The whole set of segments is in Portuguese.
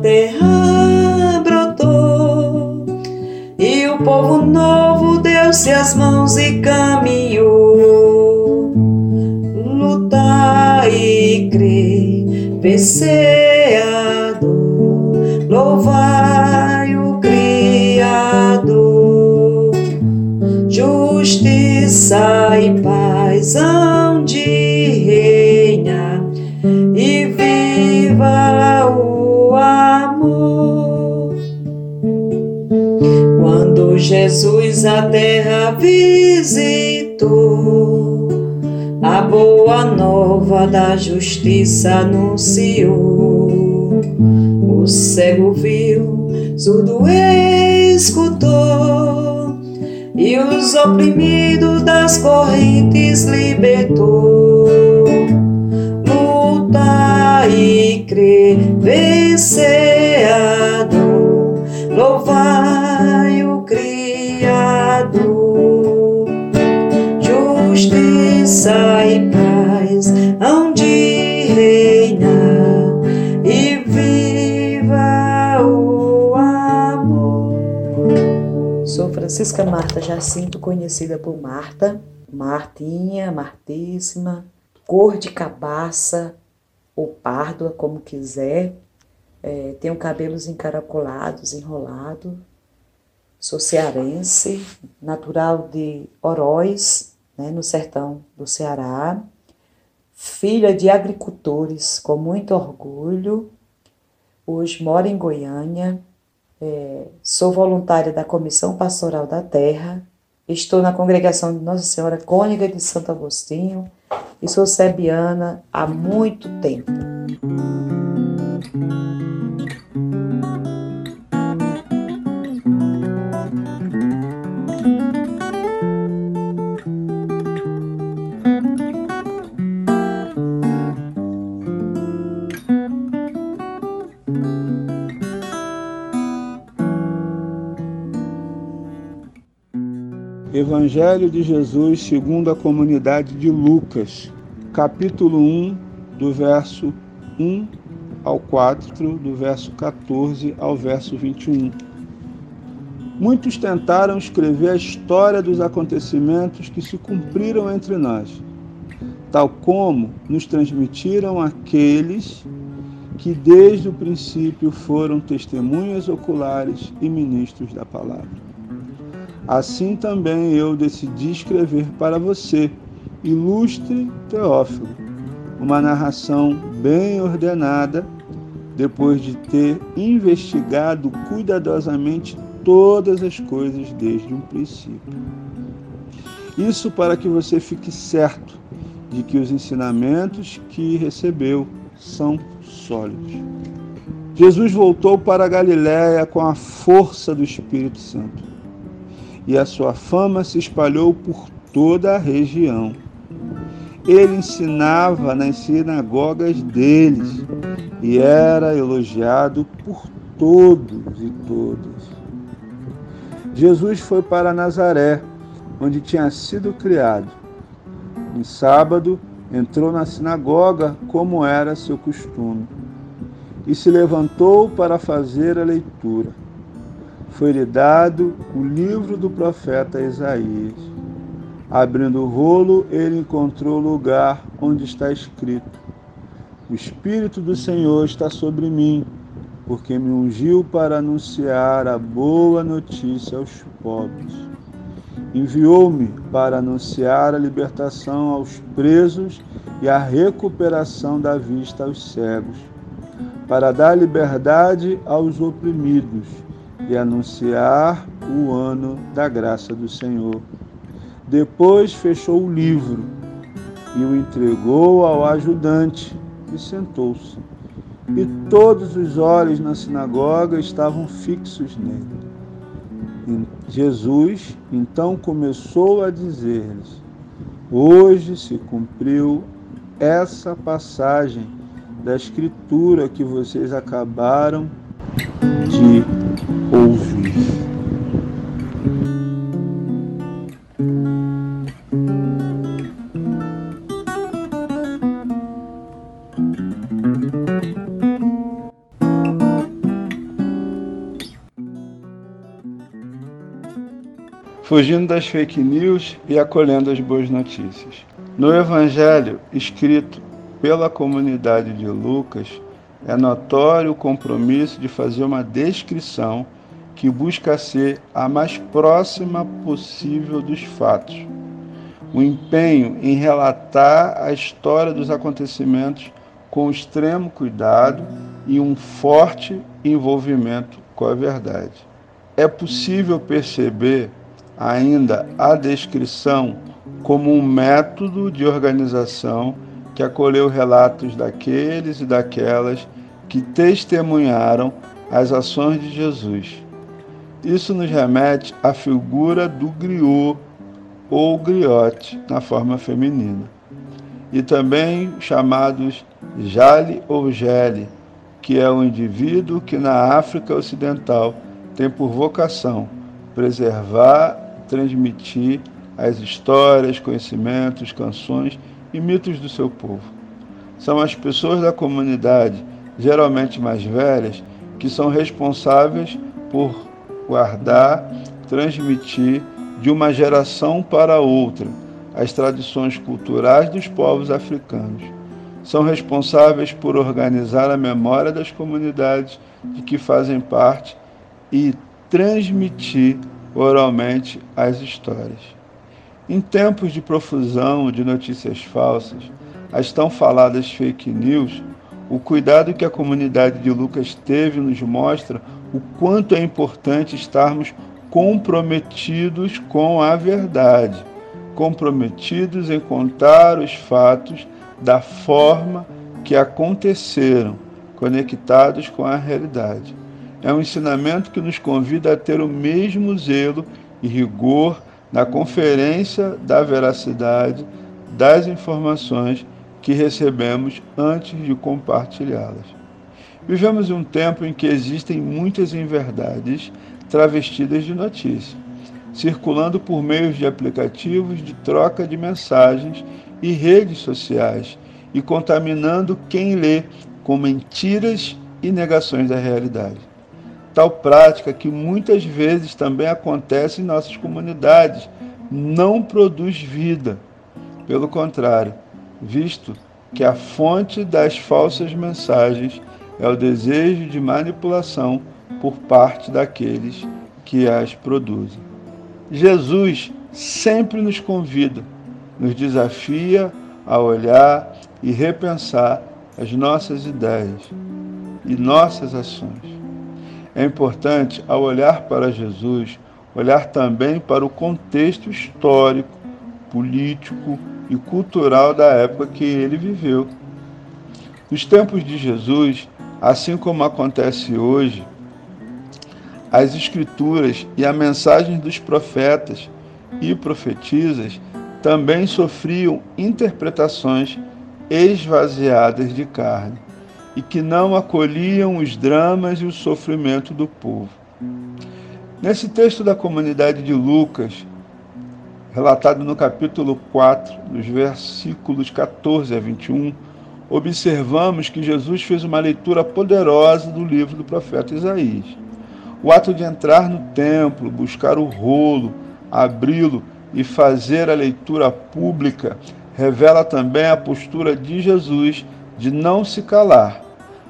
Terra brotou, e o povo novo deu-se as mãos e caminhou. Lutar e crer, vencer a dor, louvai o Criador. Justiça e paz hão de reinar Jesus a terra visitou, a boa nova da justiça anunciou. O cego viu, surdo escutou, e os oprimidos das correntes libertou. Luta e crer, vencer Justiça e paz hão de reinar e viva o amor. Sou Francisca Marta Jacinto, conhecida por Marta, Martinha, Martíssima, cor de cabaça ou párdua, como quiser. É, tenho cabelos encaracolados, enrolado. Sou cearense, natural de Oroz, né, no sertão do Ceará. Filha de agricultores, com muito orgulho. Hoje moro em Goiânia. É, sou voluntária da Comissão Pastoral da Terra. Estou na congregação de Nossa Senhora Cônica de Santo Agostinho e sou sebiana há muito tempo. Evangelho de Jesus segundo a comunidade de Lucas, capítulo 1, do verso 1 ao 4, do verso 14 ao verso 21. Muitos tentaram escrever a história dos acontecimentos que se cumpriram entre nós, tal como nos transmitiram aqueles que desde o princípio foram testemunhas oculares e ministros da palavra. Assim também eu decidi escrever para você, ilustre Teófilo, uma narração bem ordenada, depois de ter investigado cuidadosamente todas as coisas desde um princípio. Isso para que você fique certo de que os ensinamentos que recebeu são sólidos. Jesus voltou para a Galiléia com a força do Espírito Santo. E a sua fama se espalhou por toda a região. Ele ensinava nas sinagogas deles e era elogiado por todos e todas. Jesus foi para Nazaré, onde tinha sido criado. No sábado, entrou na sinagoga, como era seu costume, e se levantou para fazer a leitura. Foi-lhe dado o livro do profeta Isaías. Abrindo o rolo, ele encontrou o lugar onde está escrito: O Espírito do Senhor está sobre mim porque me ungiu para anunciar a boa notícia aos pobres. Enviou-me para anunciar a libertação aos presos e a recuperação da vista aos cegos, para dar liberdade aos oprimidos e anunciar o ano da graça do Senhor. Depois fechou o livro e o entregou ao ajudante e sentou-se e todos os olhos na sinagoga estavam fixos nele. Jesus então começou a dizer-lhes: Hoje se cumpriu essa passagem da Escritura que vocês acabaram de ouvir. Fugindo das fake news e acolhendo as boas notícias. No Evangelho escrito pela comunidade de Lucas, é notório o compromisso de fazer uma descrição que busca ser a mais próxima possível dos fatos. O empenho em relatar a história dos acontecimentos com extremo cuidado e um forte envolvimento com a verdade. É possível perceber ainda a descrição como um método de organização que acolheu relatos daqueles e daquelas que testemunharam as ações de Jesus. Isso nos remete à figura do griot ou griote na forma feminina, e também chamados jale ou gele, que é o indivíduo que na África Ocidental tem por vocação preservar transmitir as histórias, conhecimentos, canções e mitos do seu povo. São as pessoas da comunidade, geralmente mais velhas, que são responsáveis por guardar, transmitir de uma geração para outra as tradições culturais dos povos africanos. São responsáveis por organizar a memória das comunidades de que fazem parte e transmitir oralmente as histórias. Em tempos de profusão de notícias falsas, as tão faladas fake news, o cuidado que a comunidade de Lucas teve nos mostra o quanto é importante estarmos comprometidos com a verdade, comprometidos em contar os fatos da forma que aconteceram, conectados com a realidade. É um ensinamento que nos convida a ter o mesmo zelo e rigor na conferência da veracidade das informações que recebemos antes de compartilhá-las. Vivemos um tempo em que existem muitas inverdades travestidas de notícia, circulando por meios de aplicativos de troca de mensagens e redes sociais e contaminando quem lê com mentiras e negações da realidade tal prática que muitas vezes também acontece em nossas comunidades, não produz vida. Pelo contrário, visto que a fonte das falsas mensagens é o desejo de manipulação por parte daqueles que as produzem. Jesus sempre nos convida, nos desafia a olhar e repensar as nossas ideias e nossas ações É importante, ao olhar para Jesus, olhar também para o contexto histórico, político e cultural da época que ele viveu. Nos tempos de Jesus, assim como acontece hoje, as Escrituras e a mensagem dos profetas e profetisas também sofriam interpretações esvaziadas de carne e que não acolhiam os dramas e o sofrimento do povo. Nesse texto da comunidade de Lucas, relatado no capítulo 4, nos versículos 14 a 21, observamos que Jesus fez uma leitura poderosa do livro do profeta Isaías. O ato de entrar no templo, buscar o rolo, abri-lo e fazer a leitura pública revela também a postura de Jesus de não se calar.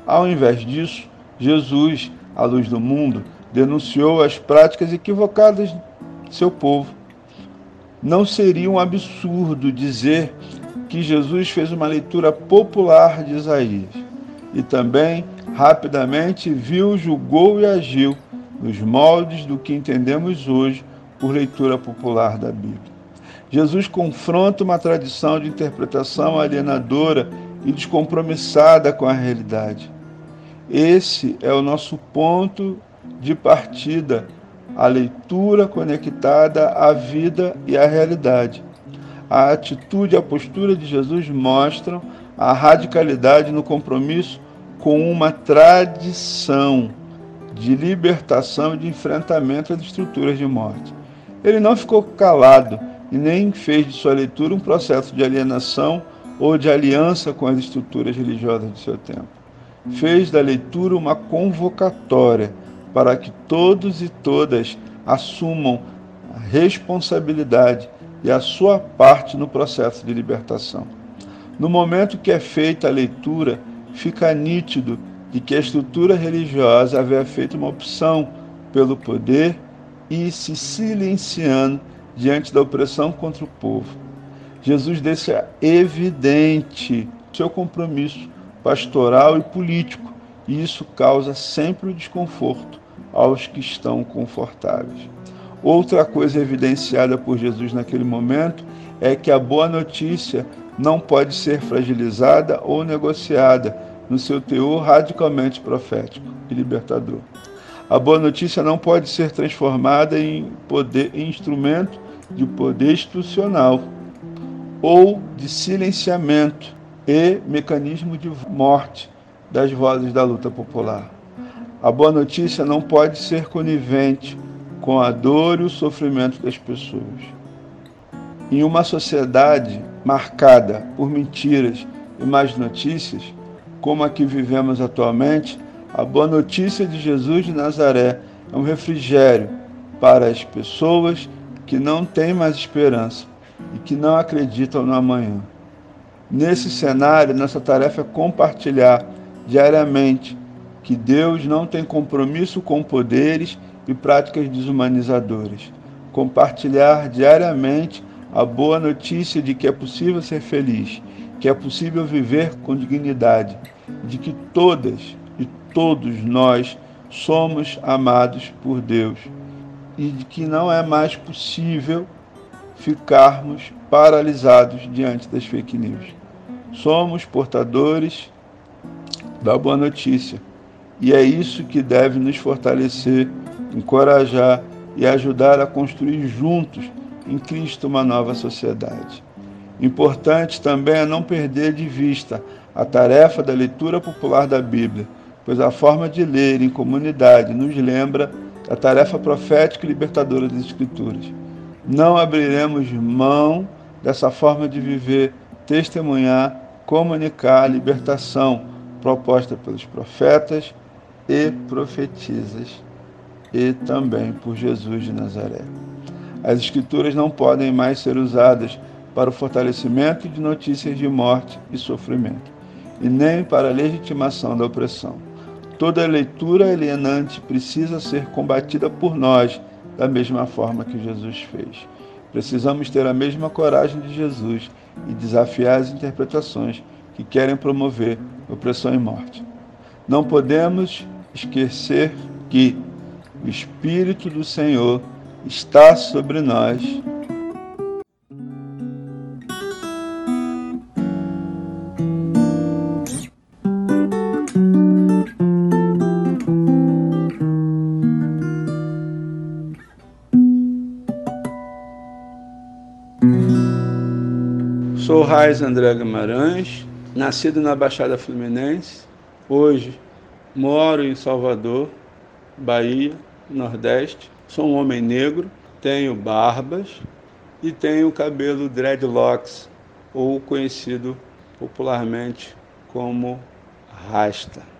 Ao invés disso, Jesus, à luz do mundo, denunciou as práticas equivocadas de seu povo. Não seria um absurdo dizer que Jesus fez uma leitura popular de Isaías e também rapidamente viu, julgou e agiu nos moldes do que entendemos hoje por leitura popular da Bíblia. Jesus confronta uma tradição de interpretação alienadora e descompromissada com a realidade. Esse é o nosso ponto de partida, a leitura conectada à vida e à realidade. A atitude e a postura de Jesus mostram a radicalidade no compromisso com uma tradição de libertação e de enfrentamento às estruturas de morte. Ele não ficou calado e nem fez de sua leitura um processo de alienação ou de aliança com as estruturas religiosas de seu tempo. Fez da leitura uma convocatória para que todos e todas assumam a responsabilidade e a sua parte no processo de libertação. No momento que é feita a leitura, fica nítido de que a estrutura religiosa havia feito uma opção pelo poder e se silenciando diante da opressão contra o povo. Jesus deixa evidente seu compromisso pastoral e político, e isso causa sempre o desconforto aos que estão confortáveis. Outra coisa evidenciada por Jesus naquele momento é que a boa notícia não pode ser fragilizada ou negociada no seu teor radicalmente profético e libertador. A boa notícia não pode ser transformada em, poder, em instrumento de poder institucional ou de silenciamento e mecanismo de morte das vozes da luta popular. A boa notícia não pode ser conivente com a dor e o sofrimento das pessoas. Em uma sociedade marcada por mentiras e más notícias, como a que vivemos atualmente, a boa notícia de Jesus de Nazaré é um refrigério para as pessoas que não têm mais esperança e que não acreditam no amanhã. Nesse cenário, nossa tarefa é compartilhar diariamente que Deus não tem compromisso com poderes e práticas desumanizadoras. Compartilhar diariamente a boa notícia de que é possível ser feliz que é possível viver com dignidade, de que todas e todos nós somos amados por Deus e de que não é mais possível ficarmos paralisados diante das fake news. Somos portadores da boa notícia e é isso que deve nos fortalecer, encorajar e ajudar a construir juntos em Cristo uma nova sociedade. Importante também é não perder de vista a tarefa da leitura popular da Bíblia, pois a forma de ler em comunidade nos lembra a tarefa profética e libertadora das Escrituras. Não abriremos mão dessa forma de viver, testemunhar, comunicar a libertação proposta pelos profetas e profetisas e também por Jesus de Nazaré. As Escrituras não podem mais ser usadas para o fortalecimento de notícias de morte e sofrimento, e nem para a legitimação da opressão. Toda leitura alienante precisa ser combatida por nós da mesma forma que Jesus fez. Precisamos ter a mesma coragem de Jesus e desafiar as interpretações que querem promover opressão e morte. Não podemos esquecer que o Espírito do Senhor está sobre nós. Raiz André Guimarães, nascido na Baixada Fluminense. Hoje moro em Salvador, Bahia, Nordeste. Sou um homem negro, tenho barbas e tenho cabelo dreadlocks, ou conhecido popularmente como rasta.